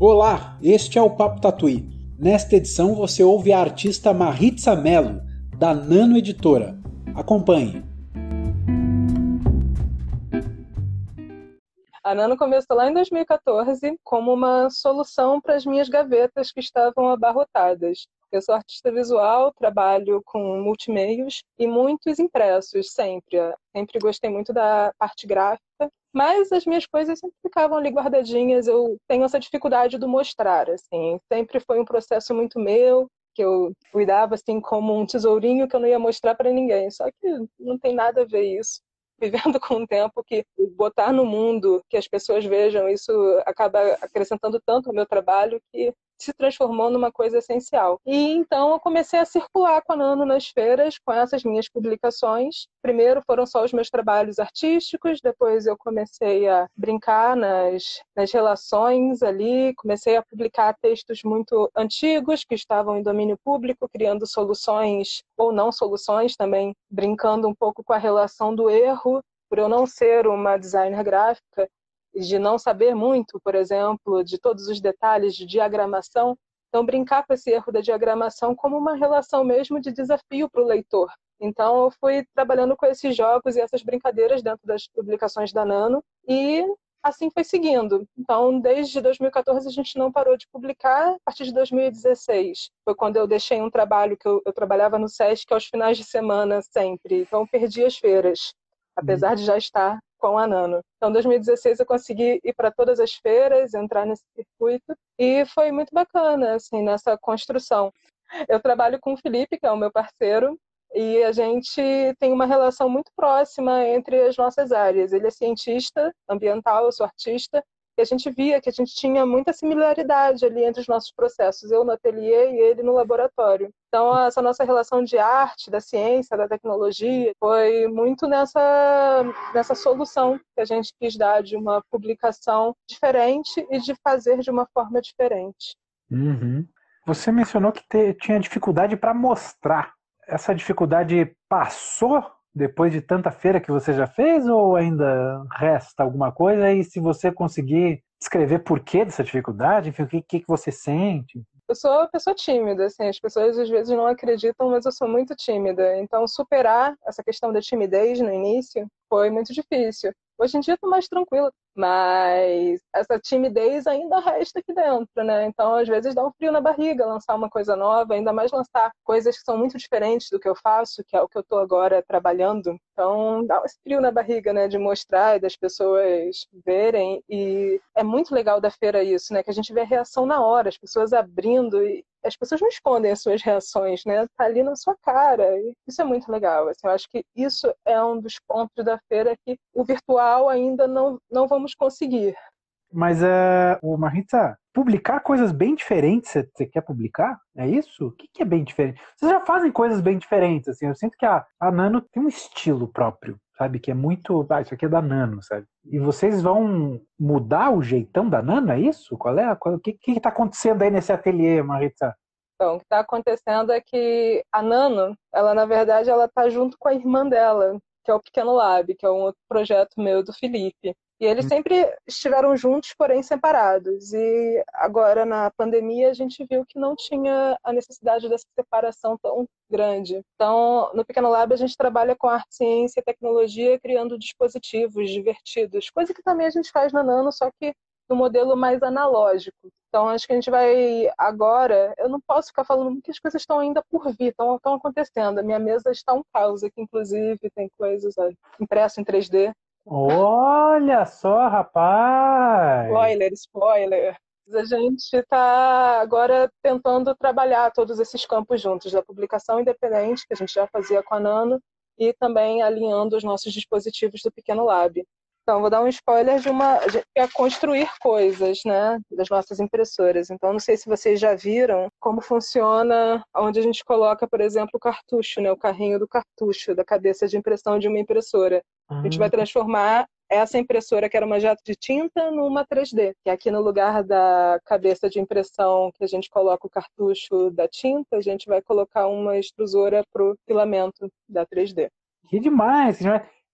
Olá, este é o Papo Tatuí. Nesta edição você ouve a artista Maritza Mello, da Nano Editora. Acompanhe. A Nano começou lá em 2014 como uma solução para as minhas gavetas que estavam abarrotadas. Eu sou artista visual, trabalho com multimeios e muitos impressos, sempre. Sempre gostei muito da parte gráfica mas as minhas coisas sempre ficavam ali guardadinhas. Eu tenho essa dificuldade do mostrar, assim. Sempre foi um processo muito meu, que eu cuidava assim como um tesourinho que eu não ia mostrar para ninguém. Só que não tem nada a ver isso. Vivendo com um tempo que botar no mundo, que as pessoas vejam, isso acaba acrescentando tanto ao meu trabalho que se transformou numa coisa essencial. E então eu comecei a circular com a Nano nas feiras com essas minhas publicações. Primeiro foram só os meus trabalhos artísticos, depois eu comecei a brincar nas, nas relações ali, comecei a publicar textos muito antigos que estavam em domínio público, criando soluções ou não soluções também, brincando um pouco com a relação do erro por eu não ser uma designer gráfica, de não saber muito, por exemplo, de todos os detalhes de diagramação. Então, brincar com esse erro da diagramação como uma relação mesmo de desafio para o leitor. Então, eu fui trabalhando com esses jogos e essas brincadeiras dentro das publicações da Nano e assim foi seguindo. Então, desde 2014 a gente não parou de publicar. A partir de 2016 foi quando eu deixei um trabalho que eu, eu trabalhava no SESC aos finais de semana sempre. Então, perdi as feiras, apesar de já estar com a Nano. Então, em 2016 eu consegui ir para todas as feiras, entrar nesse circuito e foi muito bacana, assim, nessa construção. Eu trabalho com o Felipe, que é o meu parceiro, e a gente tem uma relação muito próxima entre as nossas áreas. Ele é cientista ambiental, eu sou artista, e a gente via que a gente tinha muita similaridade ali entre os nossos processos, eu no ateliê e ele no laboratório. Então, essa nossa relação de arte, da ciência, da tecnologia, foi muito nessa, nessa solução que a gente quis dar de uma publicação diferente e de fazer de uma forma diferente. Uhum. Você mencionou que te, tinha dificuldade para mostrar. Essa dificuldade passou depois de tanta feira que você já fez ou ainda resta alguma coisa? E se você conseguir descrever por que dessa dificuldade, enfim, o que, que você sente? Eu sou uma pessoa tímida, assim, as pessoas às vezes não acreditam, mas eu sou muito tímida. Então, superar essa questão da timidez no início foi muito difícil. Hoje em dia estou mais tranquila, mas essa timidez ainda resta aqui dentro, né? Então, às vezes dá um frio na barriga lançar uma coisa nova, ainda mais lançar coisas que são muito diferentes do que eu faço, que é o que eu estou agora trabalhando. Então, dá esse frio na barriga, né? De mostrar e das pessoas verem. E é muito legal da feira isso, né? Que a gente vê a reação na hora, as pessoas abrindo e as pessoas não escondem as suas reações, né? Tá ali na sua cara. Isso é muito legal. Assim, eu acho que isso é um dos pontos da feira que o virtual ainda não, não vamos conseguir. Mas, uh, o Marita, publicar coisas bem diferentes, você quer publicar? É isso? O que, que é bem diferente? Vocês já fazem coisas bem diferentes, assim. Eu sinto que a, a Nano tem um estilo próprio, sabe? Que é muito. Ah, isso aqui é da Nano, sabe? E vocês vão mudar o jeitão da Nano, é isso? Qual é? Qual, o que está acontecendo aí nesse ateliê, Marita? Então, o que está acontecendo é que a Nano, ela na verdade, ela está junto com a irmã dela, que é o Pequeno Lab, que é um outro projeto meu do Felipe. E eles hum. sempre estiveram juntos, porém separados. E agora, na pandemia, a gente viu que não tinha a necessidade dessa separação tão grande. Então, no Pequeno Lab, a gente trabalha com arte, ciência e tecnologia, criando dispositivos divertidos, coisa que também a gente faz na Nano, só que no modelo mais analógico. Então, acho que a gente vai agora. Eu não posso ficar falando que as coisas estão ainda por vir, estão, estão acontecendo. A minha mesa está um caos aqui, inclusive, tem coisas impressas em 3D. Olha só, rapaz! Spoiler, spoiler. A gente está agora tentando trabalhar todos esses campos juntos, da publicação independente, que a gente já fazia com a Nano, e também alinhando os nossos dispositivos do Pequeno Lab. Então, vou dar um spoiler de uma. É construir coisas, né? Das nossas impressoras. Então, não sei se vocês já viram como funciona onde a gente coloca, por exemplo, o cartucho, né? O carrinho do cartucho, da cabeça de impressão de uma impressora. A gente vai transformar essa impressora, que era uma jato de tinta, numa 3D. Que aqui no lugar da cabeça de impressão que a gente coloca o cartucho da tinta, a gente vai colocar uma extrusora para o filamento da 3D. Que demais!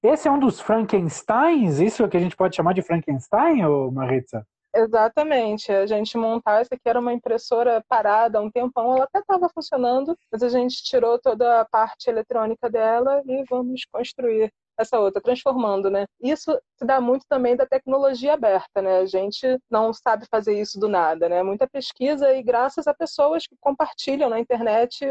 Esse é um dos Frankensteins? Isso é o que a gente pode chamar de Frankenstein, ou Maritza? Exatamente. A gente montar, essa aqui era uma impressora parada há um tempão, ela até estava funcionando, mas a gente tirou toda a parte eletrônica dela e vamos construir essa outra, transformando, né? Isso se dá muito também da tecnologia aberta, né? A gente não sabe fazer isso do nada, né? Muita pesquisa e graças a pessoas que compartilham na internet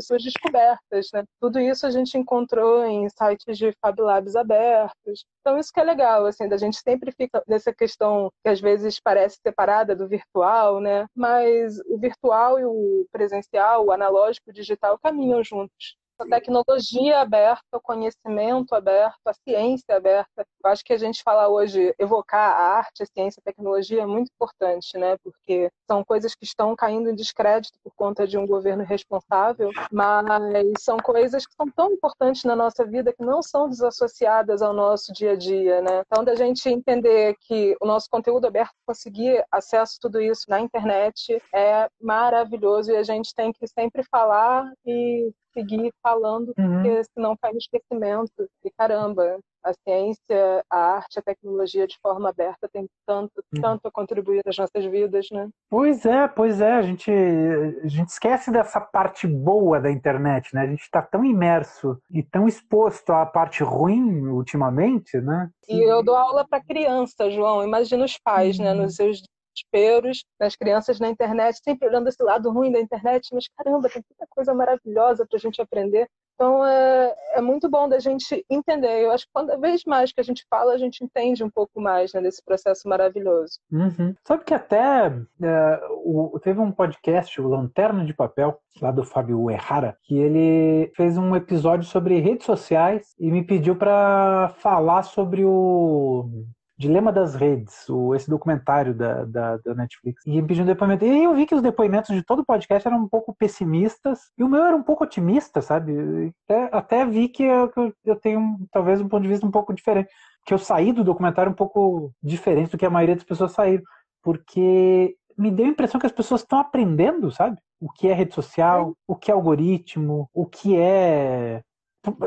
suas descobertas, né? Tudo isso a gente encontrou em sites de Fab Labs abertos. Então isso que é legal, assim, da gente sempre fica nessa questão que às vezes parece separada do virtual, né? Mas o virtual e o presencial, o analógico, o digital caminham juntos a tecnologia aberta, o conhecimento aberto, a ciência aberta. Eu acho que a gente falar hoje, evocar a arte, a ciência, a tecnologia é muito importante, né? Porque são coisas que estão caindo em descrédito por conta de um governo responsável, mas são coisas que são tão importantes na nossa vida que não são desassociadas ao nosso dia a dia, né? Então, da gente entender que o nosso conteúdo aberto, conseguir acesso a tudo isso na internet é maravilhoso e a gente tem que sempre falar e seguir falando, uhum. porque senão cai no esquecimento. E caramba, a ciência, a arte, a tecnologia de forma aberta tem tanto, uhum. tanto a contribuir nas nossas vidas, né? Pois é, pois é. A gente, a gente esquece dessa parte boa da internet, né? A gente está tão imerso e tão exposto à parte ruim ultimamente, né? E eu dou aula para criança, João. Imagina os pais, uhum. né? Nos seus desesperos das crianças na internet, sempre olhando esse lado ruim da internet, mas caramba, tem tanta coisa maravilhosa para a gente aprender. Então é, é muito bom da gente entender. Eu acho que cada vez mais que a gente fala, a gente entende um pouco mais né, desse processo maravilhoso. Uhum. Sabe que até é, o, teve um podcast, o Lanterna de Papel, lá do Fábio Errara, que ele fez um episódio sobre redes sociais e me pediu para falar sobre o Dilema das Redes, o, esse documentário da, da, da, Netflix. E pediu um depoimento. E eu vi que os depoimentos de todo o podcast eram um pouco pessimistas, e o meu era um pouco otimista, sabe? Até, até vi que eu, eu tenho talvez um ponto de vista um pouco diferente. Que eu saí do documentário um pouco diferente do que a maioria das pessoas saíram. Porque me deu a impressão que as pessoas estão aprendendo, sabe? O que é rede social, o que é algoritmo, o que é.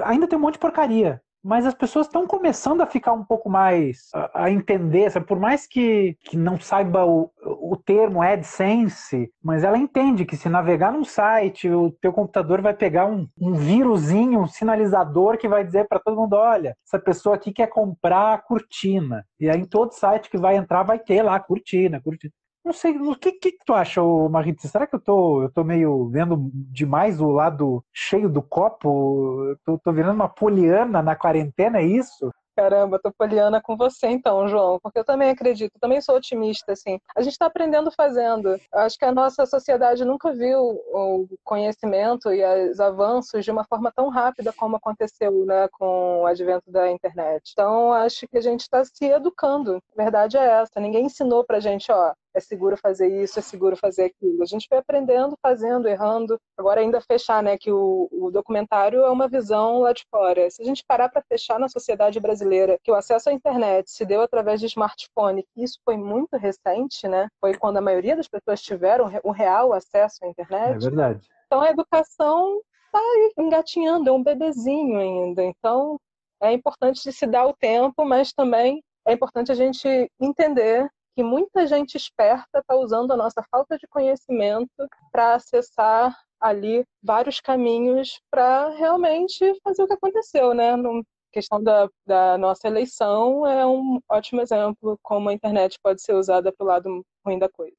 Ainda tem um monte de porcaria, mas as pessoas estão começando a ficar um pouco mais a, a entender, sabe? por mais que, que não saiba o, o termo AdSense, mas ela entende que se navegar num site, o teu computador vai pegar um, um vírusinho, um sinalizador que vai dizer para todo mundo, olha, essa pessoa aqui quer comprar a cortina. E aí em todo site que vai entrar vai ter lá cortina, cortina. Não sei, o que, que, tu acha, Marita? Será que eu tô, eu tô meio vendo demais o lado cheio do copo? Tô, tô virando uma poliana na quarentena, é isso? Caramba, tô poliana com você então, João, porque eu também acredito, também sou otimista, assim. A gente está aprendendo fazendo. Acho que a nossa sociedade nunca viu o conhecimento e os avanços de uma forma tão rápida como aconteceu, né, com o advento da internet. Então, acho que a gente está se educando. A verdade é essa. Ninguém ensinou pra gente, ó, é seguro fazer isso, é seguro fazer aquilo. A gente foi aprendendo, fazendo, errando. Agora ainda fechar, né, que o, o documentário é uma visão lá de fora. Se a gente parar para fechar na sociedade brasileira, que o acesso à internet se deu através de smartphone, isso foi muito recente, né? Foi quando a maioria das pessoas tiveram o real acesso à internet. É verdade. Então a educação está engatinhando, é um bebezinho ainda. Então é importante se dar o tempo, mas também é importante a gente entender que muita gente esperta está usando a nossa falta de conhecimento para acessar ali vários caminhos para realmente fazer o que aconteceu, né? No questão da, da nossa eleição é um ótimo exemplo como a internet pode ser usada para o lado ruim da coisa.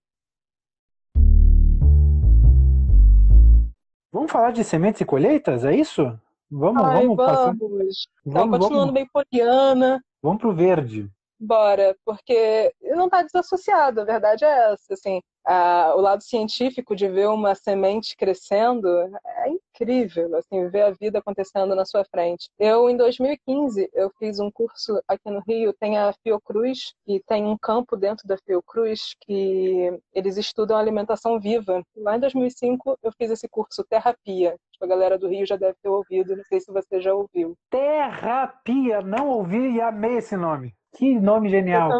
Vamos falar de sementes e colheitas, é isso? Vamos, Ai, vamos, vamos. Então, vamos continuando vamos. bem poliana. Vamos pro verde bora, porque não está desassociado, a verdade é essa, assim, a, o lado científico de ver uma semente crescendo é incrível, assim, ver a vida acontecendo na sua frente. Eu, em 2015, eu fiz um curso aqui no Rio, tem a Fiocruz, e tem um campo dentro da Fiocruz que eles estudam alimentação viva. Lá em 2005, eu fiz esse curso Terapia. A galera do Rio já deve ter ouvido, não sei se você já ouviu. Terapia, não ouvi e amei esse nome. Que nome genial.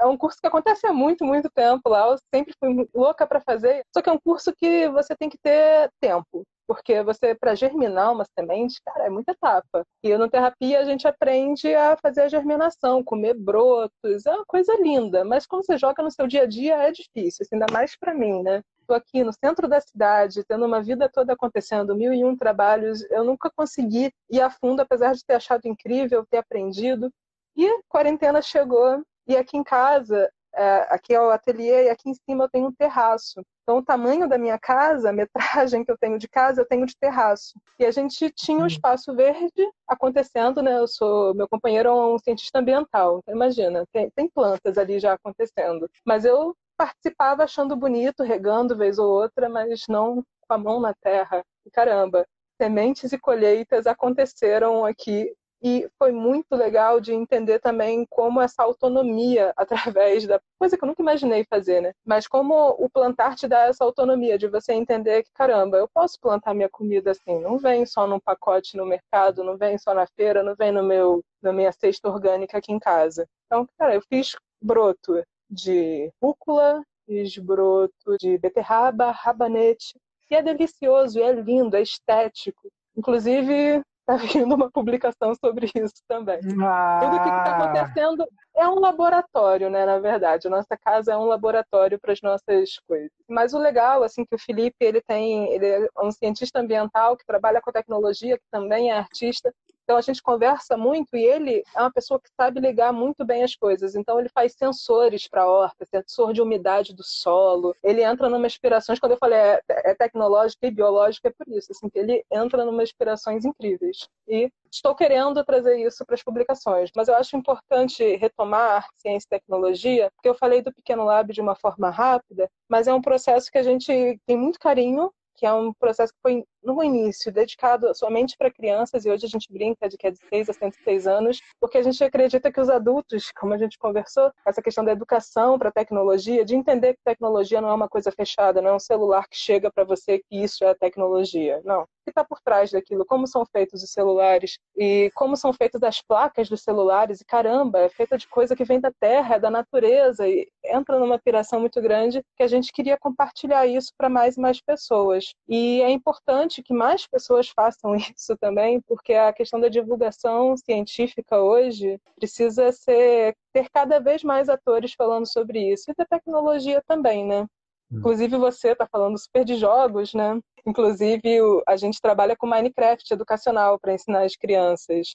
É um curso que acontece há muito, muito tempo lá. Eu sempre fui louca para fazer. Só que é um curso que você tem que ter tempo. porque você, para germinar uma semente, cara, é muita etapa. E na terapia a gente aprende a fazer a germinação, comer brotos, é uma coisa linda, mas quando você joga no seu dia a dia é difícil, assim, ainda mais para mim, né? Estou aqui no centro da cidade, tendo uma vida toda acontecendo, mil e um trabalhos, eu nunca consegui ir a fundo, apesar de ter achado incrível, ter aprendido. E a quarentena chegou, e aqui em casa é, aqui é o ateliê e aqui em cima eu tenho um terraço. Então, o tamanho da minha casa, a metragem que eu tenho de casa, eu tenho de terraço. E a gente tinha um hum. espaço verde acontecendo, né? Eu sou, meu companheiro é um cientista ambiental. Então, imagina, tem, tem plantas ali já acontecendo. Mas eu participava achando bonito, regando vez ou outra, mas não com a mão na terra. E caramba, sementes e colheitas aconteceram aqui e foi muito legal de entender também como essa autonomia através da coisa que eu nunca imaginei fazer, né? Mas como o plantar te dá essa autonomia de você entender que caramba, eu posso plantar minha comida assim, não vem só num pacote no mercado, não vem só na feira, não vem no meu na minha cesta orgânica aqui em casa. Então, cara, eu fiz broto de rúcula, fiz broto de beterraba, rabanete, e é delicioso, é lindo, é estético. Inclusive, está vindo uma publicação sobre isso também. Ah. Tudo o que está acontecendo é um laboratório, né? Na verdade, nossa casa é um laboratório para as nossas coisas. Mas o legal, assim, que o Felipe ele tem, ele é um cientista ambiental que trabalha com tecnologia, que também é artista, então a gente conversa muito e ele é uma pessoa que sabe ligar muito bem as coisas. Então ele faz sensores para a horta, sensor de umidade do solo. Ele entra numa inspirações, quando eu falei é, é tecnológica e biológica, é por isso, assim, que ele entra numa inspirações incríveis. E estou querendo trazer isso para as publicações, mas eu acho importante retomar ciência e tecnologia, porque eu falei do Pequeno Lab de uma forma rápida, mas é um processo que a gente tem muito carinho, que é um processo que foi no início dedicado somente para crianças e hoje a gente brinca de que é de 6 a 106 anos, porque a gente acredita que os adultos, como a gente conversou, essa questão da educação para a tecnologia, de entender que tecnologia não é uma coisa fechada, não é um celular que chega para você que isso é tecnologia. Não. O que está por trás daquilo? Como são feitos os celulares e como são feitas as placas dos celulares? E caramba, é feita de coisa que vem da terra, é da natureza e entra numa piração muito grande que a gente queria compartilhar isso para mais e mais pessoas. E é importante importante que mais pessoas façam isso também, porque a questão da divulgação científica hoje precisa ser ter cada vez mais atores falando sobre isso e da tecnologia também, né? Hum. Inclusive você está falando super de jogos, né? Inclusive a gente trabalha com Minecraft educacional para ensinar as crianças.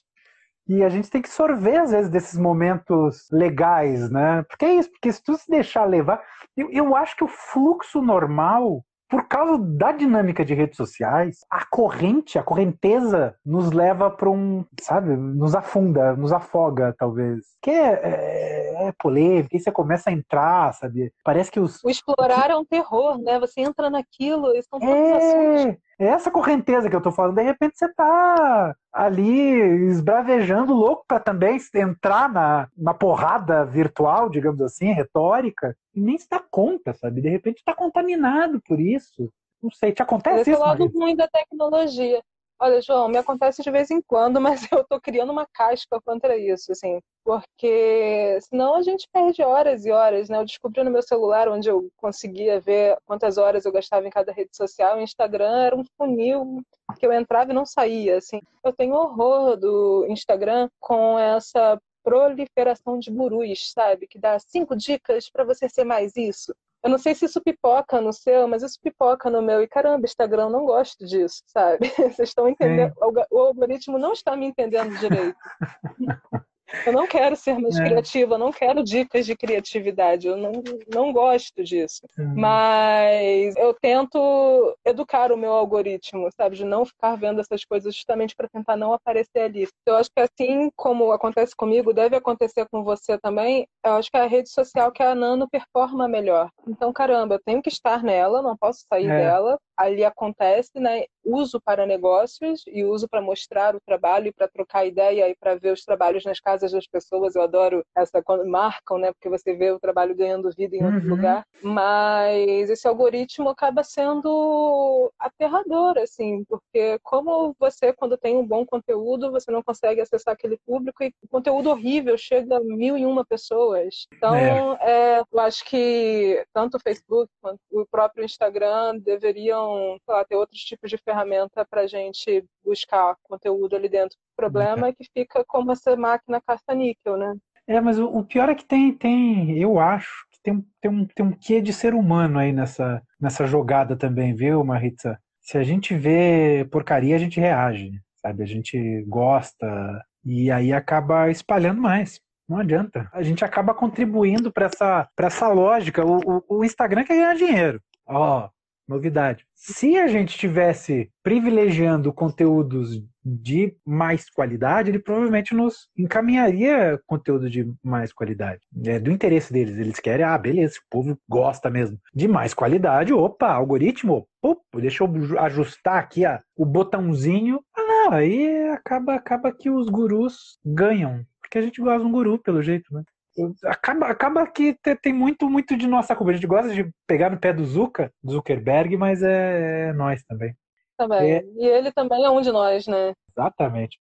E a gente tem que sorver, às vezes, desses momentos legais, né? Porque é isso, porque se tu se deixar levar. Eu, eu acho que o fluxo normal por causa da dinâmica de redes sociais, a corrente, a correnteza nos leva para um, sabe, nos afunda, nos afoga, talvez. Que é, é, é polêmica, aí você começa a entrar, sabe? Parece que os. O explorar é um terror, né? Você entra naquilo, e são tantos é... assuntos é essa correnteza que eu tô falando. De repente você tá ali esbravejando louco para também entrar na, na porrada virtual, digamos assim, retórica, e nem se dá conta, sabe? De repente tá contaminado por isso. Não sei, te acontece Esse isso? Esse lado ruim da tecnologia. Olha, João, me acontece de vez em quando, mas eu tô criando uma casca contra isso, assim, porque senão a gente perde horas e horas, né? Eu descobri no meu celular onde eu conseguia ver quantas horas eu gastava em cada rede social, o Instagram era um funil que eu entrava e não saía, assim. Eu tenho horror do Instagram com essa proliferação de gurus, sabe? Que dá cinco dicas para você ser mais isso. Eu não sei se isso pipoca no seu, mas isso pipoca no meu. E caramba, Instagram, não gosto disso, sabe? Vocês estão entendendo. O algoritmo não está me entendendo direito. Eu não quero ser mais é. criativa, eu não quero dicas de criatividade, eu não, não gosto disso. Uhum. Mas eu tento educar o meu algoritmo, sabe? De não ficar vendo essas coisas justamente para tentar não aparecer ali. Eu acho que assim como acontece comigo, deve acontecer com você também. Eu acho que é a rede social que a Nano performa melhor. Então, caramba, eu tenho que estar nela, não posso sair é. dela. Ali acontece, né? Uso para negócios e uso para mostrar o trabalho e para trocar ideia e para ver os trabalhos nas casas casas das pessoas. Eu adoro essa quando marcam, né? Porque você vê o trabalho ganhando vida em outro uhum. lugar. Mas esse algoritmo acaba sendo aterrador, assim, porque como você, quando tem um bom conteúdo, você não consegue acessar aquele público e o conteúdo horrível chega a mil e uma pessoas. Então, é. É, eu acho que tanto o Facebook quanto o próprio Instagram deveriam lá, ter outros tipos de ferramenta para a gente buscar conteúdo ali dentro. O problema é que fica como essa máquina caça-níquel, né? É, mas o, pior é que tem, tem, eu acho que tem, tem, um, tem um quê de ser humano aí nessa, nessa jogada também, viu, Maritza? Se a gente vê porcaria, a gente reage, sabe? A gente gosta e aí acaba espalhando mais. Não adianta. A gente acaba contribuindo para essa, essa lógica. O, o, o Instagram quer ganhar dinheiro. Ó, novidade. Se a gente tivesse privilegiando conteúdos de mais qualidade, ele provavelmente nos encaminharia conteúdo de mais qualidade. É do interesse deles. Eles querem, ah, beleza, o povo gosta mesmo de mais qualidade. Opa, algoritmo, opa, deixa eu ajustar aqui o botãozinho. Ah, não, aí acaba, acaba que os gurus ganham. Porque a gente gosta de um guru, pelo jeito, né? Acaba, acaba que tem muito, muito de nossa culpa. A gente gosta de pegar no pé do Zuka, Zuckerberg, mas é, é nós também. Também. É... E ele também é um de nós, né? Exatamente.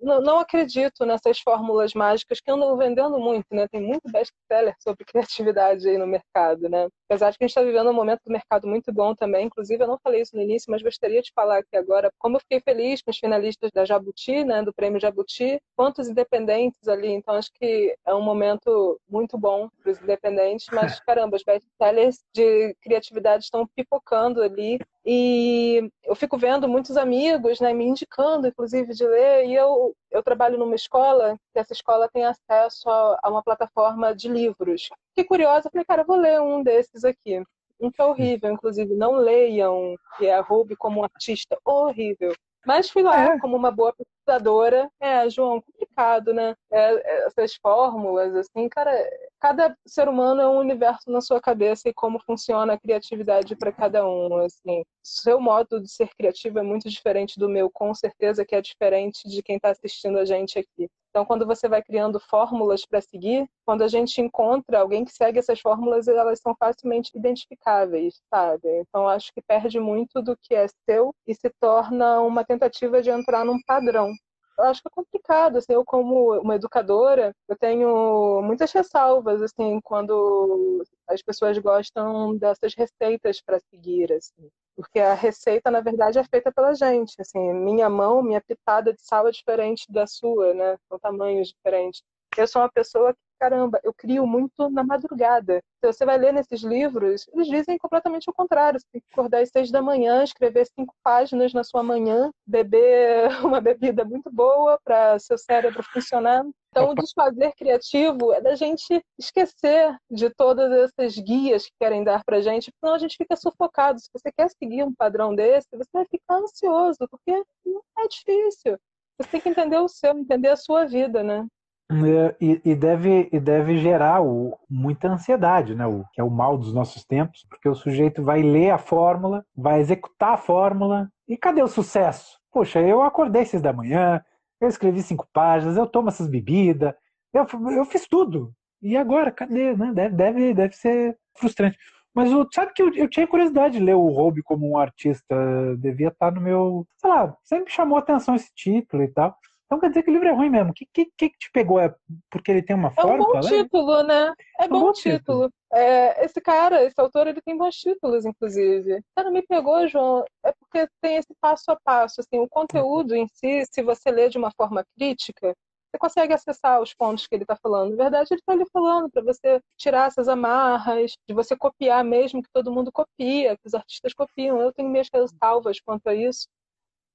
Não, não, acredito nessas fórmulas mágicas que andam vendendo muito, né? Tem muito best-seller sobre criatividade aí no mercado, né? Apesar de que a gente está vivendo um momento do mercado muito bom também. Inclusive, eu não falei isso no início, mas gostaria de falar aqui agora como eu fiquei feliz com os finalistas da Jabuti, né? Do prêmio Jabuti, quantos independentes ali. Então, acho que é um momento muito bom para os independentes. Mas, caramba, os best-sellers de criatividade estão pipocando ali e eu fico vendo muitos amigos né, me indicando, inclusive, de ler. E eu, eu trabalho numa escola, que essa escola tem acesso a, a uma plataforma de livros. Fiquei curiosa, falei, cara, vou ler um desses aqui. Um que é horrível, inclusive, não leiam, que é Roube como um artista horrível. Mas fui lá é. como uma boa pesquisadora. É, João, complicado, né? É, é, essas fórmulas, assim, cara, cada ser humano é um universo na sua cabeça e como funciona a criatividade para cada um, assim. Seu modo de ser criativo é muito diferente do meu, com certeza que é diferente de quem está assistindo a gente aqui. Então, quando você vai criando fórmulas para seguir, quando a gente encontra alguém que segue essas fórmulas, elas são facilmente identificáveis, sabe? Então, acho que perde muito do que é seu e se torna uma tentativa de entrar num padrão eu acho que é complicado, assim, eu como uma educadora, eu tenho muitas ressalvas, assim, quando as pessoas gostam dessas receitas para seguir, assim, porque a receita, na verdade, é feita pela gente, assim, minha mão, minha pitada de sal é diferente da sua, né, são tamanhos diferentes. Eu sou uma pessoa que caramba, eu crio muito na madrugada. Então, você vai ler nesses livros, eles dizem completamente o contrário. Você tem que acordar às seis da manhã, escrever cinco páginas na sua manhã, beber uma bebida muito boa para seu cérebro funcionar. Então, o desfazer criativo é da gente esquecer de todas essas guias que querem dar para gente, senão a gente fica sufocado. Se você quer seguir um padrão desse, você vai ficar ansioso, porque é difícil. Você tem que entender o seu, entender a sua vida, né? É, e, e, deve, e deve gerar o, muita ansiedade, né? O, que é o mal dos nossos tempos, porque o sujeito vai ler a fórmula, vai executar a fórmula, e cadê o sucesso? Poxa, eu acordei seis da manhã, eu escrevi cinco páginas, eu tomo essas bebidas, eu, eu fiz tudo. E agora, cadê? Né? Deve, deve, deve ser frustrante. Mas o, sabe que eu, eu, tinha curiosidade de ler o Hobby como um artista, devia estar no meu. Sei lá, sempre chamou atenção esse título e tal. Então quer dizer que o livro é ruim mesmo. O que, que, que te pegou? É porque ele tem uma forma? É um bom título, né? É, é bom, bom título. título. É, esse cara, esse autor, ele tem bons títulos, inclusive. Cara, me pegou, João, é porque tem esse passo a passo. Assim, o conteúdo em si, se você ler de uma forma crítica, você consegue acessar os pontos que ele está falando. Na verdade, ele está ali falando para você tirar essas amarras, de você copiar mesmo que todo mundo copia, que os artistas copiam. Eu tenho minhas salvas quanto a isso.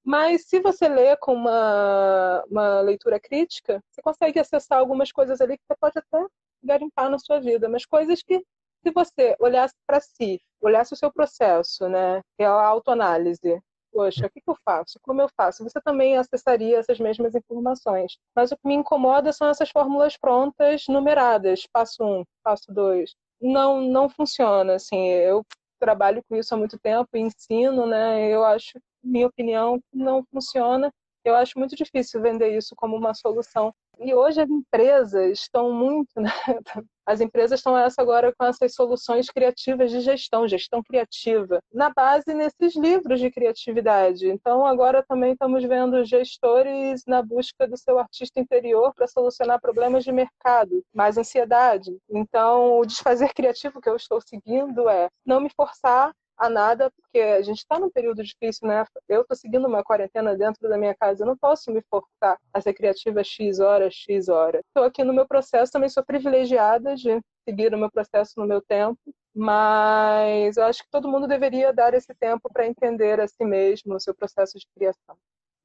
Mas se você lê com uma, uma leitura crítica, você consegue acessar algumas coisas ali que você pode até garimpar na sua vida, mas coisas que, se você olhasse para si, olhasse o seu processo, né, que é a autoanálise, poxa, o que, que eu faço? Como eu faço? Você também acessaria essas mesmas informações. Mas o que me incomoda são essas fórmulas prontas, numeradas, passo um, passo dois. Não, não funciona, assim, eu trabalho com isso há muito tempo, ensino, né, eu acho minha opinião, não funciona. Eu acho muito difícil vender isso como uma solução. E hoje as empresas estão muito, né? As empresas estão essa agora com essas soluções criativas de gestão, gestão criativa, na base nesses livros de criatividade. Então agora também estamos vendo gestores na busca do seu artista interior para solucionar problemas de mercado, mais ansiedade. Então o desfazer criativo que eu estou seguindo é não me forçar a nada, porque a gente está num período difícil, né? Eu estou seguindo uma quarentena dentro da minha casa, eu não posso me forçar a ser criativa X horas, X horas. Estou aqui no meu processo, também sou privilegiada de seguir o meu processo no meu tempo, mas eu acho que todo mundo deveria dar esse tempo para entender a si mesmo, o seu processo de criação.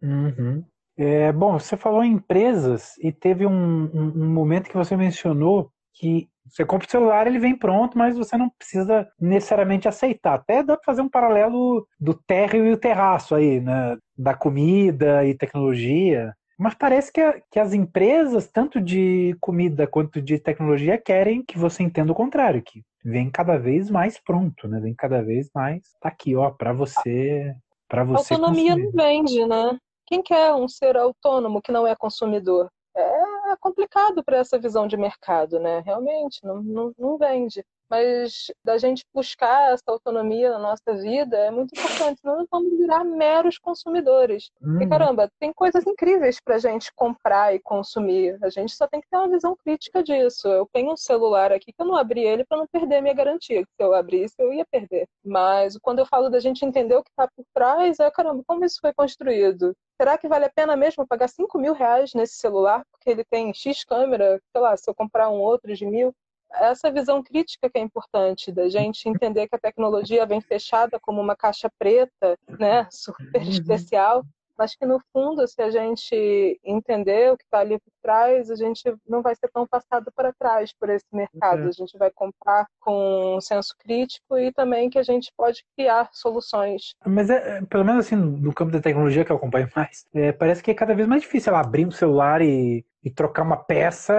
Uhum. É, bom, você falou em empresas e teve um, um, um momento que você mencionou que você compra o celular, ele vem pronto, mas você não precisa necessariamente aceitar. Até dá para fazer um paralelo do térreo e o terraço aí, né? Da comida e tecnologia. Mas parece que, a, que as empresas, tanto de comida quanto de tecnologia, querem que você entenda o contrário, que vem cada vez mais pronto, né? Vem cada vez mais. Tá aqui, ó, para você. Para você. Autonomia consumir. não vende, né? Quem quer um ser autônomo que não é consumidor? É complicado para essa visão de mercado, né? Realmente, não, não, não vende mas da gente buscar essa autonomia na nossa vida é muito importante, senão nós vamos virar meros consumidores. Uhum. E caramba, tem coisas incríveis para a gente comprar e consumir. A gente só tem que ter uma visão crítica disso. Eu tenho um celular aqui que eu não abri ele para não perder minha garantia. Se eu abrisse, eu ia perder. Mas quando eu falo da gente entender o que está por trás, é caramba, como isso foi construído? Será que vale a pena mesmo pagar 5 mil reais nesse celular? Porque ele tem X câmera, sei lá, se eu comprar um outro de mil, essa visão crítica que é importante, da gente entender que a tecnologia vem fechada como uma caixa preta, né, super uhum. especial, mas que no fundo, se a gente entender o que está ali por trás, a gente não vai ser tão passado para trás por esse mercado. A gente vai comprar com um senso crítico e também que a gente pode criar soluções. Mas é, é pelo menos assim, no campo da tecnologia que eu acompanho mais, é, parece que é cada vez mais difícil ela abrir um celular e e trocar uma peça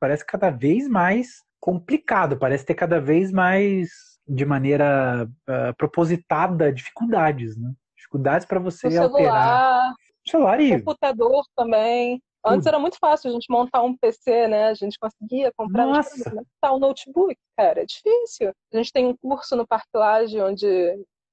parece cada vez mais complicado, parece ter cada vez mais de maneira uh, propositada dificuldades, né? Dificuldades para você o alterar. Celular, e computador também. Antes era muito fácil a gente montar um PC, né? A gente conseguia comprar Nossa. um notebook, cara, é difícil. A gente tem um curso no Parklage onde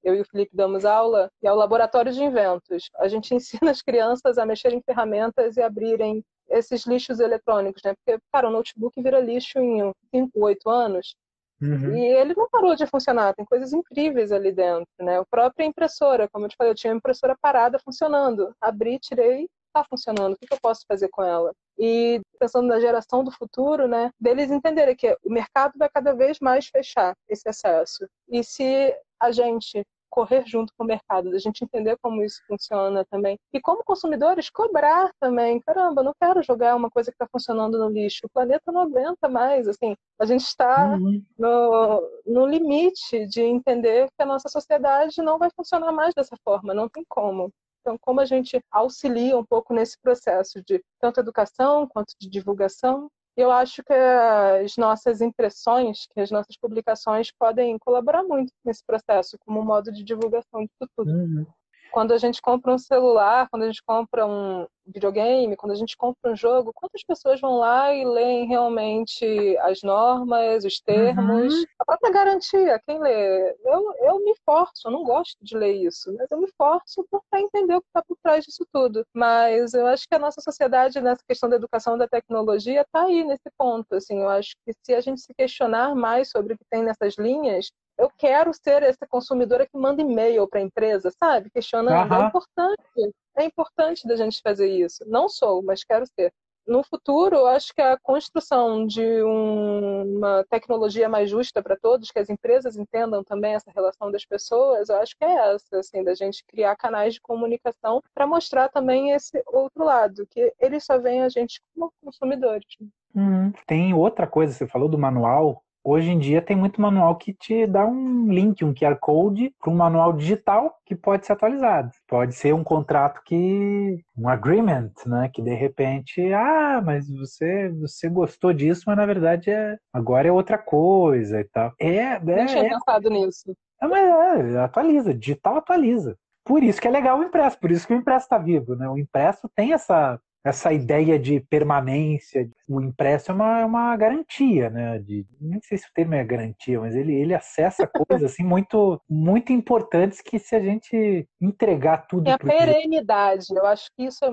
eu e o Felipe damos aula, e é o Laboratório de Inventos. A gente ensina as crianças a mexer em ferramentas e abrirem esses lixos eletrônicos, né? Porque, cara, o notebook vira lixo em 5, 8 anos. Uhum. E ele não parou de funcionar, tem coisas incríveis ali dentro, né? A própria impressora, como eu te falei, eu tinha uma impressora parada funcionando. Abri, tirei, está funcionando, o que, eu posso fazer com ela? E pensando na geração do futuro, né, deles entenderem que o mercado vai cada vez mais fechar esse acesso. E se a gente correr junto com o mercado, da gente entender como isso funciona também. E como consumidores, cobrar também. Caramba, não quero jogar uma coisa que está funcionando no lixo. O planeta não aguenta mais. Assim, a gente está uhum. no, no limite de entender que a nossa sociedade não vai funcionar mais dessa forma. Não tem como. Então, como a gente auxilia um pouco nesse processo de tanto educação quanto de divulgação eu acho que as nossas impressões, que as nossas publicações podem colaborar muito nesse processo, como modo de divulgação de tudo. Uhum. Quando a gente compra um celular, quando a gente compra um videogame, quando a gente compra um jogo, quantas pessoas vão lá e leem realmente as normas, os termos, uhum. a própria garantia? Quem lê? Eu, eu me forço, eu não gosto de ler isso, mas eu me forço para entender o que está por trás disso tudo. Mas eu acho que a nossa sociedade, nessa questão da educação da tecnologia, está aí nesse ponto. Assim, eu acho que se a gente se questionar mais sobre o que tem nessas linhas, eu quero ser essa consumidora que manda e-mail para a empresa, sabe? Questionando. Uhum. É importante. É importante da gente fazer isso. Não sou, mas quero ser. No futuro, eu acho que a construção de um, uma tecnologia mais justa para todos, que as empresas entendam também essa relação das pessoas, eu acho que é essa, assim, da gente criar canais de comunicação para mostrar também esse outro lado, que eles só veem a gente como consumidores. Hum, tem outra coisa, você falou do manual, Hoje em dia tem muito manual que te dá um link, um QR Code para um manual digital que pode ser atualizado. Pode ser um contrato que. um agreement, né? Que de repente, ah, mas você, você gostou disso, mas na verdade é, agora é outra coisa e tal. É, é, Nem tinha é, pensado nisso. É, mas é, atualiza, digital atualiza. Por isso que é legal o impresso, por isso que o impresso está vivo, né? O impresso tem essa essa ideia de permanência. O impresso é uma, é uma garantia, né? De, nem sei se o termo é garantia, mas ele, ele acessa coisas assim muito, muito importantes que se a gente entregar tudo. É a perenidade. Eu acho que isso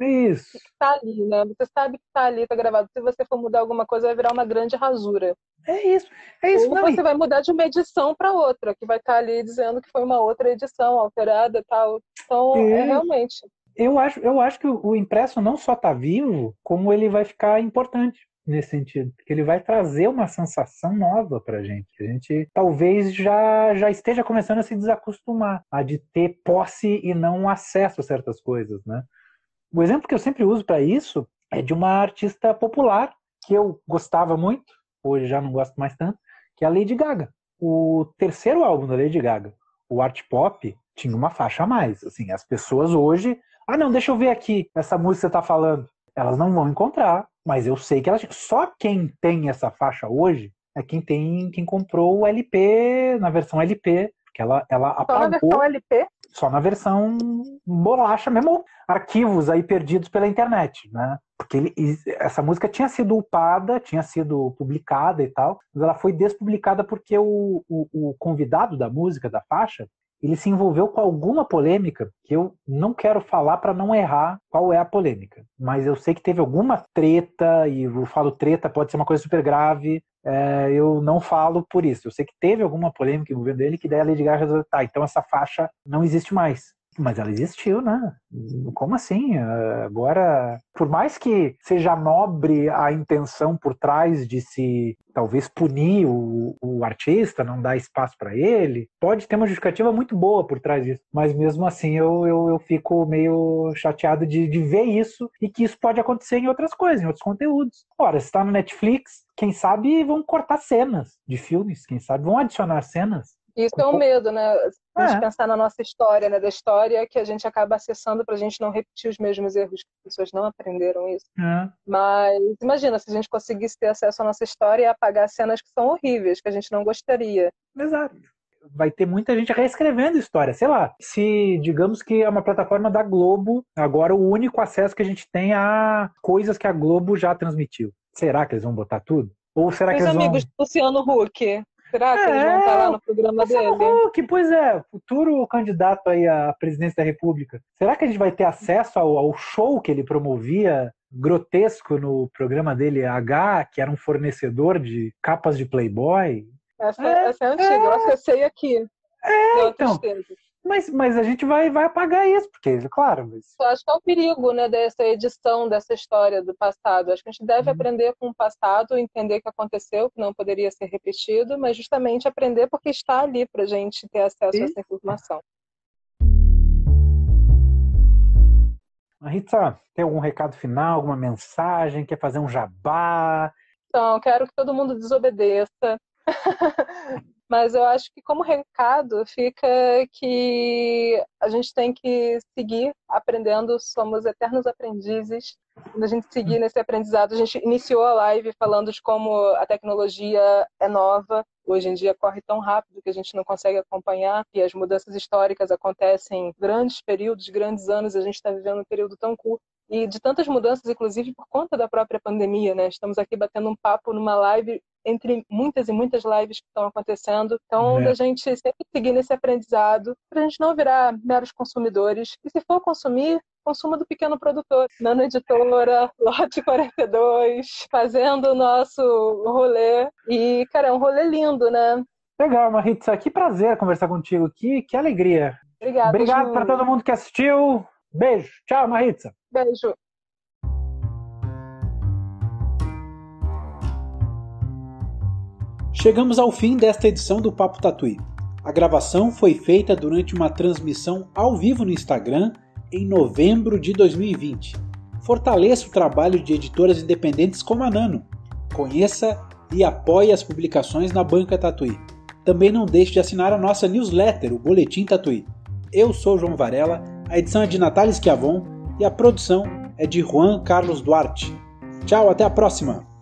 é isso. está ali, né? Você sabe que está ali, está gravado. Se você for mudar alguma coisa, vai virar uma grande rasura. É isso, é isso. Ou não, você vai mudar de uma edição para outra, que vai estar tá ali dizendo que foi uma outra edição alterada e tal. Então, é, é realmente eu acho, eu acho que o impresso não só está vivo, como ele vai ficar importante nesse sentido, porque ele vai trazer uma sensação nova para gente. A gente talvez já, já esteja começando a se desacostumar a de ter posse e não acesso a certas coisas, né? O exemplo que eu sempre uso para isso é de uma artista popular que eu gostava muito, hoje já não gosto mais tanto, que é a Lady Gaga. O terceiro álbum da Lady Gaga, o Art Pop, tinha uma faixa a mais. Assim, as pessoas hoje ah, não, deixa eu ver aqui essa música que você está falando. Elas não vão encontrar, mas eu sei que elas. Só quem tem essa faixa hoje é quem tem, quem comprou o LP na versão LP, porque ela, ela apagou. Só na versão LP? Só na versão bolacha, mesmo arquivos aí perdidos pela internet, né? Porque ele, essa música tinha sido upada, tinha sido publicada e tal, mas ela foi despublicada porque o, o, o convidado da música, da faixa, ele se envolveu com alguma polêmica que eu não quero falar para não errar qual é a polêmica. Mas eu sei que teve alguma treta, e eu falo treta, pode ser uma coisa super grave, é, eu não falo por isso. Eu sei que teve alguma polêmica envolvendo ele, que daí a Lady Gaga resolveu, tá, então essa faixa não existe mais. Mas ela existiu, né? Como assim? Agora, por mais que seja nobre a intenção por trás de se talvez punir o, o artista, não dar espaço para ele, pode ter uma justificativa muito boa por trás disso. Mas mesmo assim eu, eu, eu fico meio chateado de, de ver isso e que isso pode acontecer em outras coisas, em outros conteúdos. Ora, se está no Netflix, quem sabe vão cortar cenas de filmes, quem sabe vão adicionar cenas isso é um medo, né? A gente é. pensar na nossa história, né? Da história que a gente acaba acessando para a gente não repetir os mesmos erros, que as pessoas não aprenderam isso. É. Mas imagina se a gente conseguisse ter acesso à nossa história e apagar cenas que são horríveis, que a gente não gostaria. Exato. Vai ter muita gente reescrevendo história. Sei lá, se digamos que é uma plataforma da Globo, agora o único acesso que a gente tem a coisas que a Globo já transmitiu. Será que eles vão botar tudo? Ou será Meus que eles amigos vão... do Luciano Huck, Será que é, eles vão estar lá no programa dele? Hulk, pois é, futuro candidato aí à presidência da República. Será que a gente vai ter acesso ao, ao show que ele promovia grotesco no programa dele H, que era um fornecedor de capas de Playboy? Essa é, essa é antiga, é, eu acessei aqui. É, então. Tristeza. Mas, mas a gente vai, vai apagar isso, porque, claro. Mas... Eu acho que é o perigo né, dessa edição, dessa história do passado. Acho que a gente deve uhum. aprender com o passado, entender o que aconteceu, que não poderia ser repetido, mas justamente aprender porque está ali para a gente ter acesso a essa informação. Rita, tem algum recado final, alguma mensagem? Quer fazer um jabá? Então, quero que todo mundo desobedeça. Mas eu acho que como recado fica que a gente tem que seguir aprendendo, somos eternos aprendizes. Quando a gente seguir nesse aprendizado, a gente iniciou a live falando de como a tecnologia é nova, hoje em dia corre tão rápido que a gente não consegue acompanhar e as mudanças históricas acontecem em grandes períodos, grandes anos, a gente está vivendo um período tão curto e de tantas mudanças, inclusive por conta da própria pandemia, né? Estamos aqui batendo um papo numa live entre muitas e muitas lives que estão acontecendo. Então, é. a gente sempre seguir nesse aprendizado para a gente não virar meros consumidores. E se for consumir, consuma do pequeno produtor. Nano Editora, Lote 42, fazendo o nosso rolê. E, cara, é um rolê lindo, né? Legal, Maritza. Que prazer conversar contigo aqui. Que alegria. Obrigada. Obrigado para todo mundo que assistiu. Beijo. Tchau, Maritza. Beijo. Chegamos ao fim desta edição do Papo Tatuí. A gravação foi feita durante uma transmissão ao vivo no Instagram em novembro de 2020. Fortaleça o trabalho de editoras independentes como a Nano. Conheça e apoie as publicações na Banca Tatuí. Também não deixe de assinar a nossa newsletter, o Boletim Tatuí. Eu sou João Varela, a edição é de Natália Schiavon e a produção é de Juan Carlos Duarte. Tchau, até a próxima!